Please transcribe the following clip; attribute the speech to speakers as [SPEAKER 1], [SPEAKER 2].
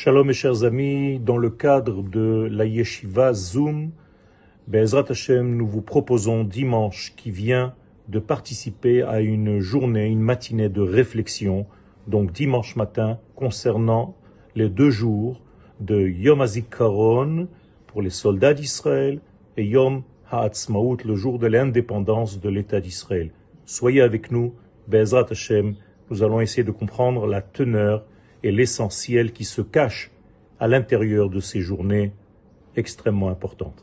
[SPEAKER 1] Shalom mes chers amis, dans le cadre de la yeshiva Zoom, Bezrat Hashem, nous vous proposons dimanche qui vient de participer à une journée, une matinée de réflexion, donc dimanche matin, concernant les deux jours de Yom HaZikaron pour les soldats d'Israël et Yom HaAtzmaut, le jour de l'indépendance de l'État d'Israël. Soyez avec nous, Bezrat Hashem, nous allons essayer de comprendre la teneur et l'essentiel qui se cache à l'intérieur de ces journées extrêmement importantes.